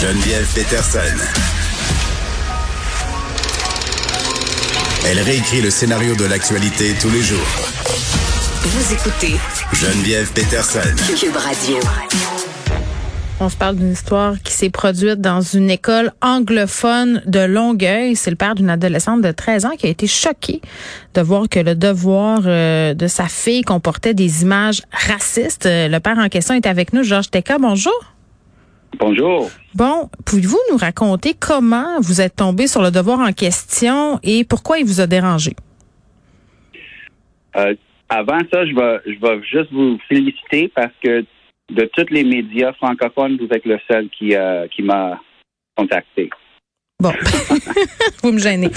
Geneviève Peterson. Elle réécrit le scénario de l'actualité tous les jours. Vous écoutez Geneviève Peterson. Cube Radio. On se parle d'une histoire qui s'est produite dans une école anglophone de Longueuil. C'est le père d'une adolescente de 13 ans qui a été choqué de voir que le devoir euh, de sa fille comportait des images racistes. Euh, Le père en question est avec nous, Georges Teka. Bonjour. Bonjour. Bon, pouvez-vous nous raconter comment vous êtes tombé sur le devoir en question et pourquoi il vous a dérangé? Euh, avant ça, je vais, je vais juste vous féliciter parce que de tous les médias francophones, vous êtes le seul qui, euh, qui m'a contacté. Bon, vous me gênez.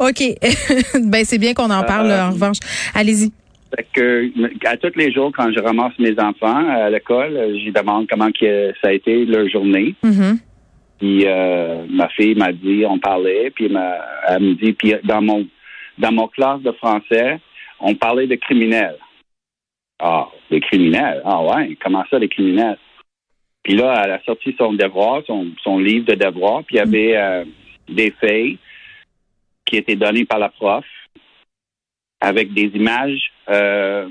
OK. ben, c'est bien qu'on en parle, Euh, en revanche. Allez-y. Fait que à tous les jours, quand je ramasse mes enfants à l'école, j'y demande comment que ça a été leur journée. Mhm. Puis euh, ma fille m'a dit, on parlait, puis elle m'a- elle me dit, puis dans mon dans mon classe de français, on parlait de criminels. Ah, des criminels? Ah ouais, comment ça, des criminels? Puis là, elle a sorti son devoir, son, son livre de devoir, puis il y avait euh, des feuilles qui étaient données par la prof avec des images, euh,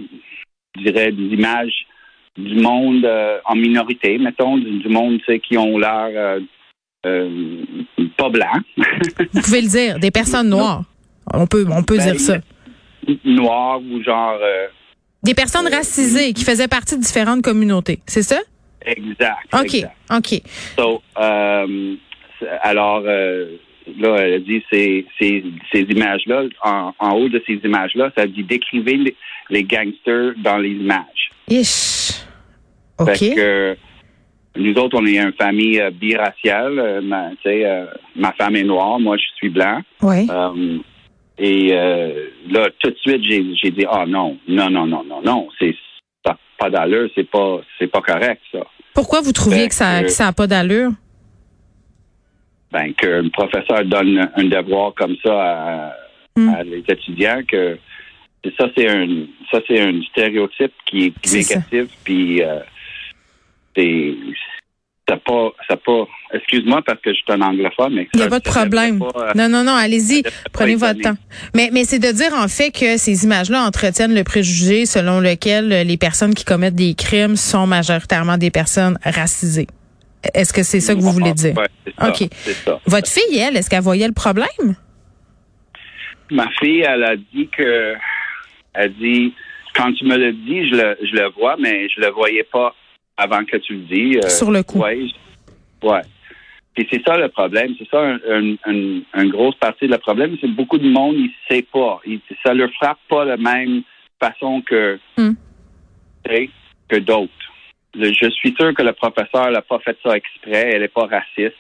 je dirais des images du monde euh, en minorité, mettons, du, du monde tu sais, qui ont l'air euh, pas blanc, Vous pouvez le dire, des personnes noires. On peut, on peut Ben, dire ça. noir ou genre Des personnes racisées qui faisaient partie de différentes communautés, c'est ça? exact. OK, exact. OK. So, alors, là, elle a dit ces, ces, ces images-là, en, en haut de ces images-là, ça dit décrivez les, les gangsters dans les images. Ish. OK. Fait que nous autres, on est une famille euh, biraciale. Euh, ma, euh, ma femme est noire, moi, je suis blanc. Oui. Et là, tout de suite, j'ai, dit, ah non, non, non, non, non, non, c'est ça a pas d'allure, c'est pas, c'est pas correct, ça. Pourquoi vous trouviez Fait que ça que- que ça a pas d'allure? Ben, qu'un professeur donne un devoir comme ça à, Hmm. à les étudiants, que ça c'est un ça c'est un stéréotype qui est négatif, puis euh, c'est pas ça pas. Excuse-moi parce que je suis un anglophone, mais Il n'y a pas de problème. pas, euh, Non, non, non, allez-y. Prenez votre temps. Mais, mais c'est de dire, en fait, que ces images-là entretiennent le préjugé selon lequel les personnes qui commettent des crimes sont majoritairement des personnes racisées. Est-ce que c'est ça que vous voulez dire? Ouais, c'est ça, OK. ça. Votre fille, elle, est-ce qu'elle voyait le problème? Ma fille, elle a dit que, elle dit, quand tu me le dis, je le, je le vois, mais je le voyais pas avant que tu le dis. Euh, Sur le coup. Ouais. je- ouais. Puis c'est ça le problème. C'est ça un, un, un- une grosse partie de le problème. C'est beaucoup de monde, il sait pas. Ça leur frappe pas de la même façon que, Hmm. que d'autres. Je suis sûr que le professeur n'a pas fait ça exprès. Elle n'est pas raciste.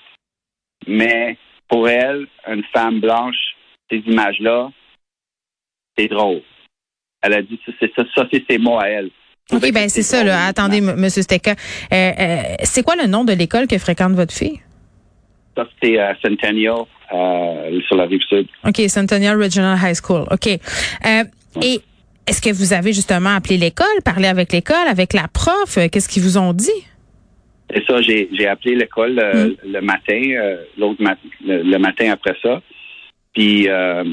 Mais pour elle, une femme blanche, ces images-là, c'est drôle. Elle a dit, ça, c'est ça, ça c'est ses mots à elle. OK, ben c'est ça, là. Attendez, M. Steka. Euh, euh, c'est quoi le nom de l'école que fréquente votre fille? Ça, c'était à Centennial, euh, sur la rive sud. OK, Centennial Regional High School. OK. Euh, et est-ce que vous avez justement appelé l'école, parlé avec l'école, avec la prof? Euh, Qu'est-ce qu'ils vous ont dit? Et ça, j'ai, j'ai appelé l'école euh, le matin, euh, l'autre mat- le, le matin après ça. Puis, euh,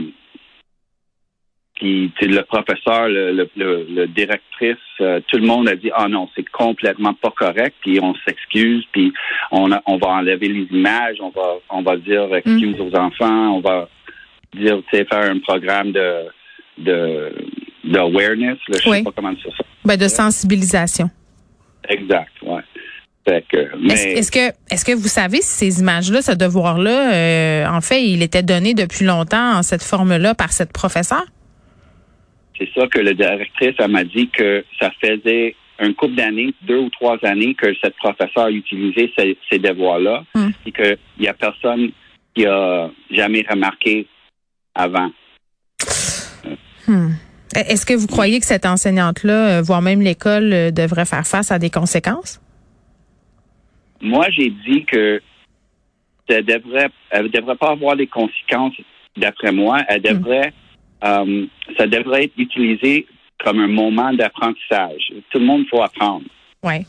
puis le professeur, le, le, le- le directrice, tout le monde a dit ah non, c'est complètement pas correct. Puis on s'excuse, puis on, a- on va enlever les images, on va on va dire excuse aux enfants, on va dire tu sais faire un programme de de d'awareness, là, je Oui. sais pas comment dire ça. Ben, de sensibilisation. Exact, que, Est-ce est-ce que est-ce que vous savez si ces images-là, ce devoir-là, euh, en fait, il était donné depuis longtemps en cette forme-là par cette professeure? C'est ça que la directrice m'a dit que ça faisait un couple d'années, deux ou trois années que cette professeure utilisait ces, ces devoirs-là Hmm. et qu'il n'y a personne qui a jamais remarqué avant. Hmm. Est-ce que vous croyez que cette enseignante-là, euh, voire même l'école, euh, devrait faire face à des conséquences? Moi, j'ai dit que ça devrait, elle devrait pas avoir des conséquences, d'après moi. Elle devrait, euh, ça devrait être utilisé comme un moment d'apprentissage. Tout le monde faut apprendre Oui.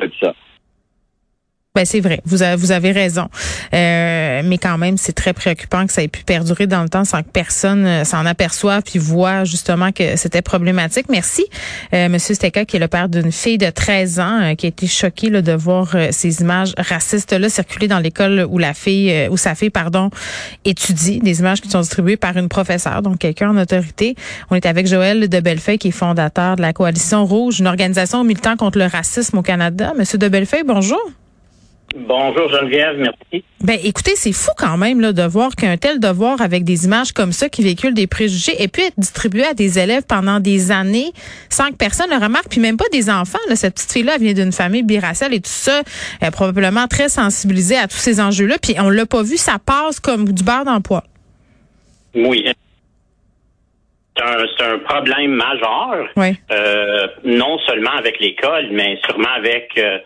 de ça. Ben c'est vrai, vous avez, vous avez raison. Euh, mais quand même, c'est très préoccupant que ça ait pu perdurer dans le temps sans que personne euh, s'en aperçoive puis voit justement que c'était problématique. Merci, euh, Monsieur Steka, qui est le père d'une fille de 13 ans euh, qui a été choqué là, de voir ces images racistes-là circuler dans l'école où la fille, où sa fille, pardon, étudie. Des images qui sont distribuées par une professeure, donc quelqu'un en autorité. On est avec Joël de Bellefeuille, qui est fondateur de la Coalition Rouge, une organisation militant contre le racisme au Canada. Monsieur de Bellefeuille, bonjour. Bonjour Geneviève, merci. Ben écoutez, c'est fou quand même là, de voir qu'un tel devoir avec des images comme ça qui véhiculent des préjugés ait pu être distribué à des élèves pendant des années sans que personne le remarque, puis même pas des enfants. Là. Cette petite fille-là vient d'une famille biraciale et tout ça, elle est probablement très sensibilisée à tous ces enjeux-là, puis on l'a pas vu, ça passe comme du beurre d'emploi. Oui. C'est un, problème majeur, oui. euh, non seulement avec l'école, mais sûrement avec... Euh,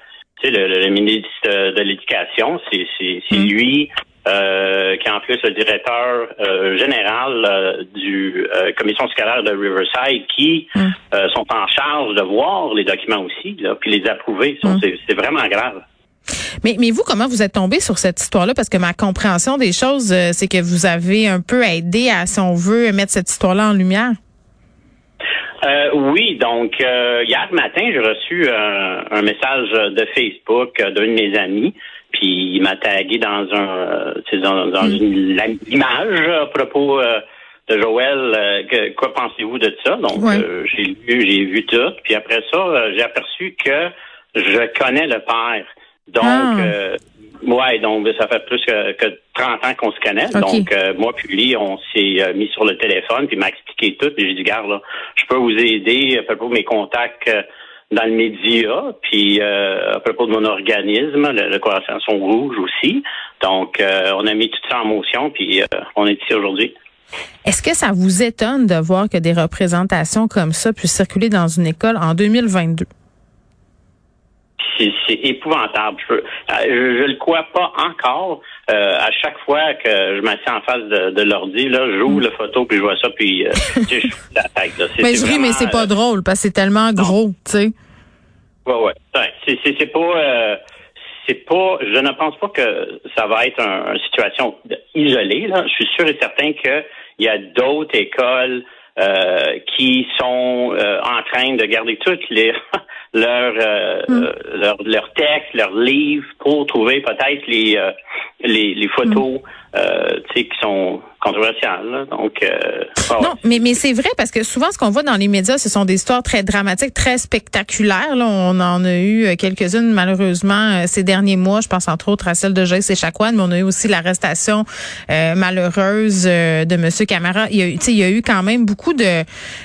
le, ministre de l'Éducation, c'est mm. lui euh, qui est en plus le directeur euh, général euh, du commission scolaire de Riverside, qui mm. sont en charge de voir les documents aussi, là, puis les approuver. Mm. C'est vraiment grave. Mais, mais vous, comment vous êtes tombé sur cette histoire-là? Parce que ma compréhension des choses, c'est que vous avez un peu aidé à, si on veut, mettre cette histoire-là en lumière. Euh, oui, donc euh, hier matin, j'ai reçu un, message de Facebook d'un de mes amis, puis il m'a tagué dans un dans, dans hmm. une image à propos euh, de Joël. Que, quoi pensez-vous de ça? Donc j'ai lu, j'ai vu tout, puis après ça, j'ai aperçu que je connais le père. Donc ah. Ouais, donc ça fait plus que, que 30 ans qu'on se connaît. Donc euh, moi puis lui, on s'est euh, mis sur le téléphone, puis m'a expliqué tout. Puis j'ai dit, garde là, je peux vous aider à propos de mes contacts euh, dans le média, puis à propos de mon organisme, le, le Rouge aussi. Donc on a mis tout ça en motion, puis on est ici aujourd'hui. Est-ce que ça vous étonne de voir que des représentations comme ça puissent circuler dans une école en 2022? C'est épouvantable. Je, je, le crois pas encore. Euh, à chaque fois que je m'assieds en face de, de l'ordi, là, j'ouvre mm. la photo puis je vois ça puis euh, je la tête. mais je ris, mais c'est pas drôle parce que c'est tellement gros, tu sais. Ouais, ouais. C'est pas. Euh, c'est pas. Je ne pense pas que ça va être une situation isolée. Là. Je suis sûr et certain qu'il y a d'autres écoles euh, qui sont euh, en train de garder toutes les leurs euh, mm. leurs leur textes, leurs livres pour trouver peut-être les, les, les photos mm. Qui sont controversiales. Donc non, mais mais c'est vrai parce que souvent ce qu'on voit dans les médias, ce sont des histoires très dramatiques, très spectaculaires. Là, on en a eu quelques-unes malheureusement ces derniers mois. Je pense entre autres à celle de Joyce et Chakwan, mais on a eu aussi l'arrestation malheureuse de Monsieur Camara. Il y a eu, il y a eu quand même beaucoup de,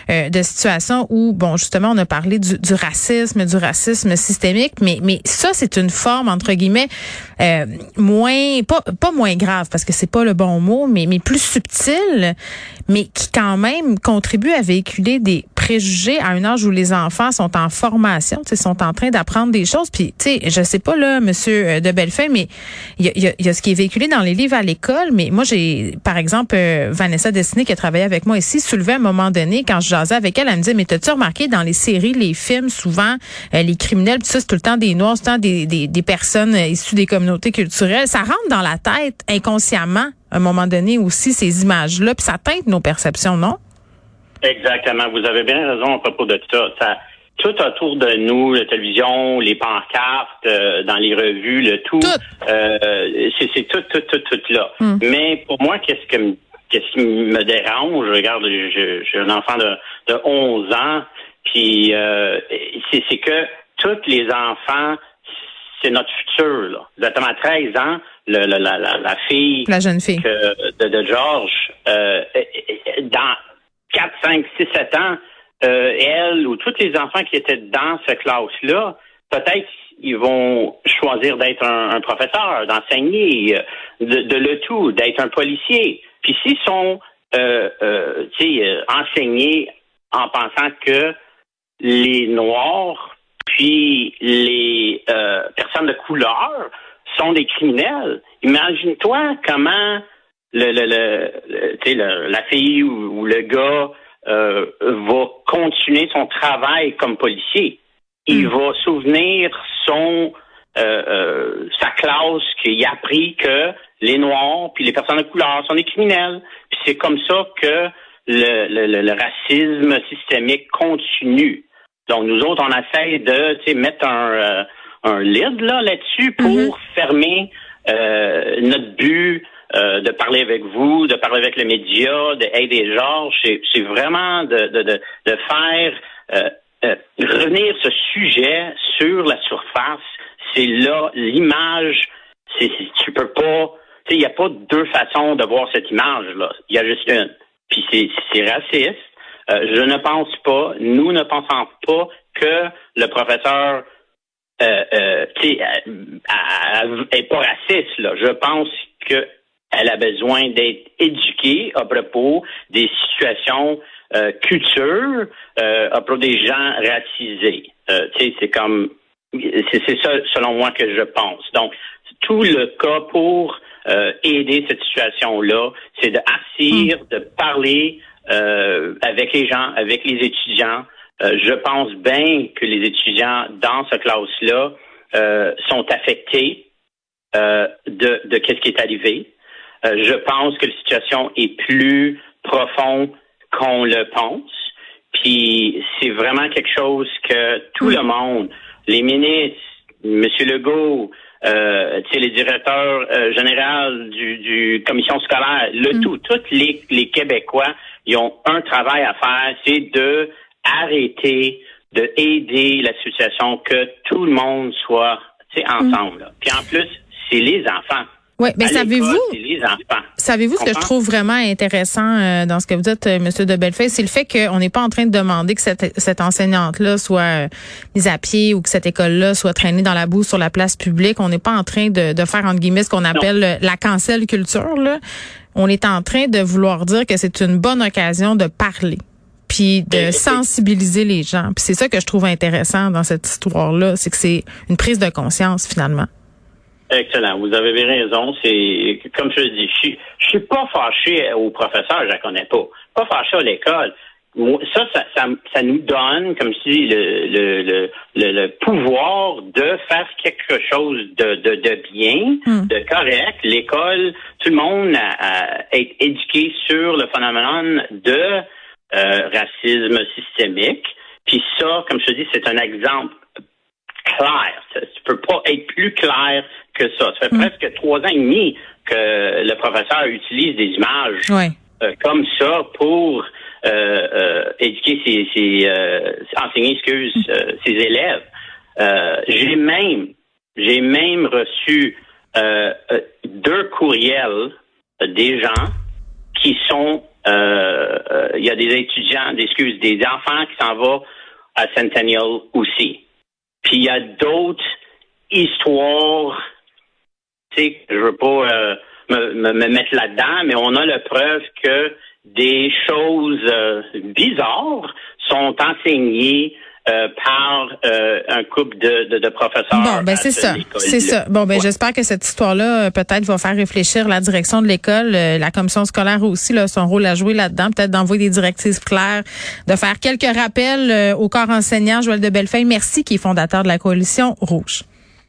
euh, de situations où, bon, justement, on a parlé du, du racisme, du racisme systémique, mais, mais ça, c'est une forme, entre guillemets, euh, moins, pas, pas moins grave, parce que c'est pas le bon mot, mais, mais plus subtile, mais qui quand même contribue à véhiculer des préjugés à un âge où les enfants sont en formation, sont en train d'apprendre des choses. Puis, tu sais, je sais pas là, Monsieur euh, de Bellefeuille, mais il y a, y a, ce qui est véhiculé dans les livres à l'école. Mais moi, j'ai, par exemple, Vanessa Destiné qui a travaillé avec moi ici, soulevait un moment donné, quand je jasais avec elle, elle me dit, mais t'as-tu remarqué dans les séries, les films, souvent, euh, les criminels, tout ça, c'est tout le temps des Noirs, c'est tout le temps des, des, des personnes euh, issues des communautés culturelles. Ça rentre dans la tête inconsciemment, à un moment donné aussi, ces images-là, puis ça teinte nos perceptions, non? Exactement. Vous avez bien raison à propos de ça. ça tout autour de nous, la télévision, les pancartes, euh, dans les revues, le tout, c'est tout, tout, tout, tout là. Hmm. Mais pour moi, qu'est-ce que qu'est-ce qui me dérange? Regarde, j'ai un enfant de, de 11 ans, puis euh, c'est que tous les enfants, c'est notre futur. Là. Exactement 13 ans, le, la, la, la, fille, la jeune fille de, de, George, euh, dans 4, 5, 6, 7 ans, euh, elle ou tous les enfants qui étaient dans cette classe-là, peut-être ils vont choisir d'être un, un, professeur, d'enseigner, de, de, le tout, d'être un policier. Puis s'ils sont euh, euh, euh, enseignés en pensant que les Noirs puis les euh, personnes de couleur sont des criminels, imagine-toi comment le, le, le, la fille ou, le gars euh, va continuer son travail comme policier. Il hmm. va souvenir son sa classe qui a appris que les Noirs puis les personnes de couleur sont des criminels. Puis c'est comme ça que le, le, racisme systémique continue. Donc nous autres, on essaie de mettre un, un lid là là-dessus pour mm-hmm. fermer notre but euh, de parler avec vous, de parler avec les médias, d'aider Georges. C'est vraiment de, faire euh, euh, revenir ce sujet sur la surface. C'est là l'image. Tu peux pas. Il n'y a pas deux façons de voir cette image-là. Il y a juste une. Puis c'est raciste. je ne pense pas, nous ne pensons pas que le professeur euh, euh, est pas raciste. Là. Je pense que elle a besoin d'être éduquée à propos des situations euh, culture euh, à propos des gens racisés. Euh, c'est comme c'est ça selon moi que je pense. Donc tout le cas pour euh, aider cette situation-là, c'est de mm. de parler euh, avec les gens, avec les étudiants. je pense bien que les étudiants dans ce classe-là sont affectés de, de qu'est-ce qui est arrivé. Euh, je pense que la situation est plus profonde qu'on le pense. Puis c'est vraiment quelque chose que tout le monde, les ministres, M. Legault, euh, les directeurs euh, généraux du, du commission scolaire, le mm. tout, tous les, les Québécois, ils ont un travail à faire, c'est de arrêter, de aider la situation, que tout le monde soit ensemble. Mm. Puis en plus, c'est les enfants. Oui, mais savez-vous, savez-vous ce que je trouve vraiment intéressant euh, dans ce que vous dites, euh, Monsieur de Bellefeuille, c'est le fait qu'on n'est pas en train de demander que cette, cette enseignante-là soit euh, mise à pied ou que cette école-là soit traînée dans la boue sur la place publique. On n'est pas en train de, de faire entre guillemets ce qu'on appelle la cancel culture. Là. On est en train de vouloir dire que c'est une bonne occasion de parler puis de sensibiliser les gens. Puis c'est ça que je trouve intéressant dans cette histoire-là, c'est que c'est une prise de conscience finalement. Excellent. Vous avez raison. C'est comme je le dis, je suis, je suis pas fâché au professeur, je la connais pas. Pas fâché à l'école. Ça, ça, ça, nous donne comme si le, le, le, le, pouvoir de faire quelque chose de, de, de bien, hmm. de correct. L'école, tout le monde a, est éduqué sur le phénomène de euh, racisme systémique. Puis ça, comme je te dis, c'est un exemple clair. Ne peut pas être plus clair que ça. Ça fait hmm. presque trois ans et demi que le professeur utilise des images euh, comme ça pour euh, euh, éduquer ses, ses enseigner, excuse, ses élèves. j'ai même, j'ai même reçu deux courriels des gens qui sont, il y a des étudiants, des excuses, des enfants qui s'en vont à Centennial aussi. Puis il y a d'autres histoires, sais, je veux pas euh, me, me, mettre là-dedans, mais on a la preuve que des choses euh, bizarres sont enseignées euh, par euh, un couple de, de, professeurs. Bon, ben c'est ça, c'est ça. Bon, ben j'espère que cette histoire-là peut-être va faire réfléchir la direction de l'école, la commission scolaire aussi, là, son rôle à jouer là-dedans, peut-être d'envoyer des directives claires, de faire quelques rappels au corps enseignant. Joël de Bellefeuille, merci, qui est fondateur de la coalition Rouge.